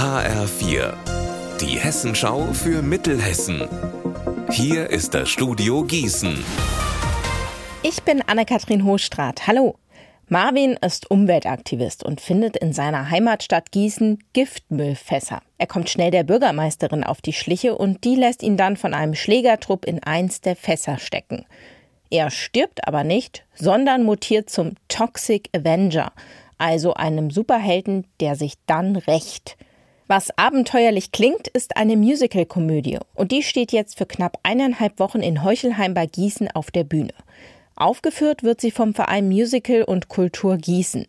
HR4, die Hessenschau für Mittelhessen. Hier ist das Studio Gießen. Ich bin Anne-Kathrin Hochstrat. Hallo. Marvin ist Umweltaktivist und findet in seiner Heimatstadt Gießen Giftmüllfässer. Er kommt schnell der Bürgermeisterin auf die Schliche und die lässt ihn dann von einem Schlägertrupp in eins der Fässer stecken. Er stirbt aber nicht, sondern mutiert zum Toxic Avenger, also einem Superhelden, der sich dann rächt. Was abenteuerlich klingt, ist eine Musical-Komödie und die steht jetzt für knapp eineinhalb Wochen in Heuchelheim bei Gießen auf der Bühne. Aufgeführt wird sie vom Verein Musical und Kultur Gießen.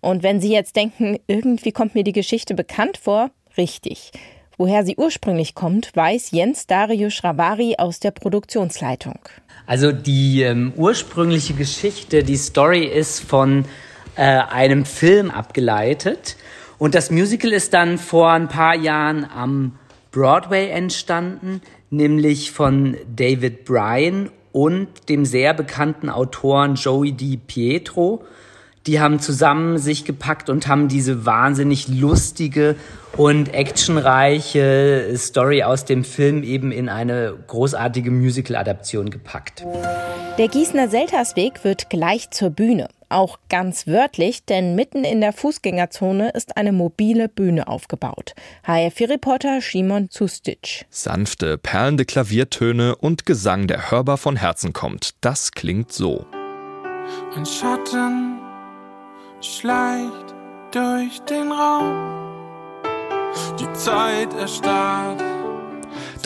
Und wenn Sie jetzt denken, irgendwie kommt mir die Geschichte bekannt vor, richtig. Woher sie ursprünglich kommt, weiß Jens Dario Schravari aus der Produktionsleitung. Also die ähm, ursprüngliche Geschichte, die Story ist von äh, einem Film abgeleitet. Und das Musical ist dann vor ein paar Jahren am Broadway entstanden, nämlich von David Bryan und dem sehr bekannten Autoren Joey Di Pietro. Die haben zusammen sich gepackt und haben diese wahnsinnig lustige und actionreiche Story aus dem Film eben in eine großartige Musical-Adaption gepackt. Der Gießener Seltersweg wird gleich zur Bühne. Auch ganz wörtlich, denn mitten in der Fußgängerzone ist eine mobile Bühne aufgebaut. HF4-Reporter Shimon Zustic. Sanfte, perlende Klaviertöne und Gesang, der hörbar von Herzen kommt. Das klingt so. Ein Schatten schleicht durch den Raum. Die Zeit erstarrt.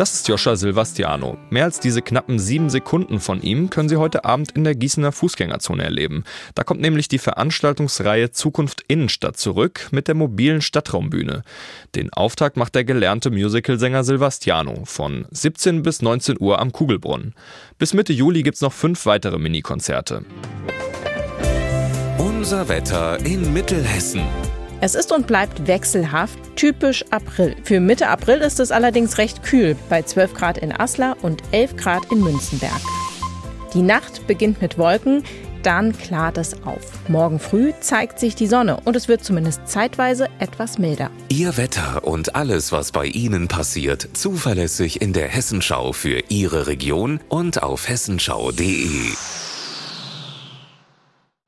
Das ist Joscha Silvastiano. Mehr als diese knappen sieben Sekunden von ihm können Sie heute Abend in der Gießener Fußgängerzone erleben. Da kommt nämlich die Veranstaltungsreihe Zukunft Innenstadt zurück mit der mobilen Stadtraumbühne. Den Auftakt macht der gelernte Musicalsänger Silvastiano von 17 bis 19 Uhr am Kugelbrunnen. Bis Mitte Juli gibt's noch fünf weitere Minikonzerte. Unser Wetter in Mittelhessen. Es ist und bleibt wechselhaft, typisch April. Für Mitte April ist es allerdings recht kühl, bei 12 Grad in Aslar und 11 Grad in Münzenberg. Die Nacht beginnt mit Wolken, dann klart es auf. Morgen früh zeigt sich die Sonne und es wird zumindest zeitweise etwas milder. Ihr Wetter und alles, was bei Ihnen passiert, zuverlässig in der Hessenschau für Ihre Region und auf hessenschau.de.